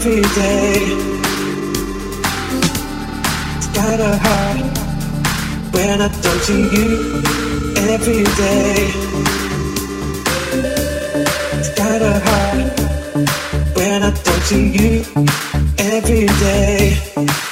every day. It's kinda hard when I talk to you every day. It's kinda hard when I talk to you every day.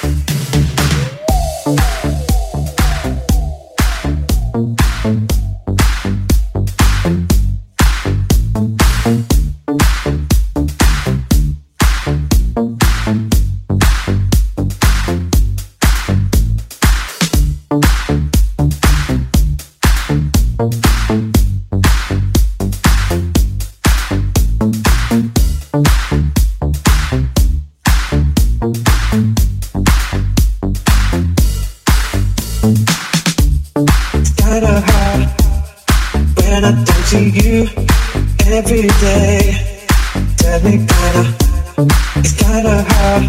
to you every day. Tell me kinda, it's kinda hard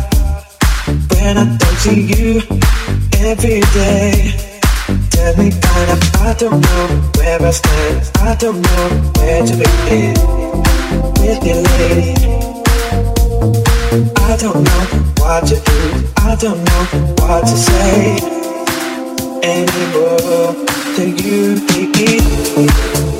when I don't see you every day. Tell me kinda, I don't know where I stand. I don't know where to begin with you, lady. I don't know what to do. I don't know what to say anymore to you, baby.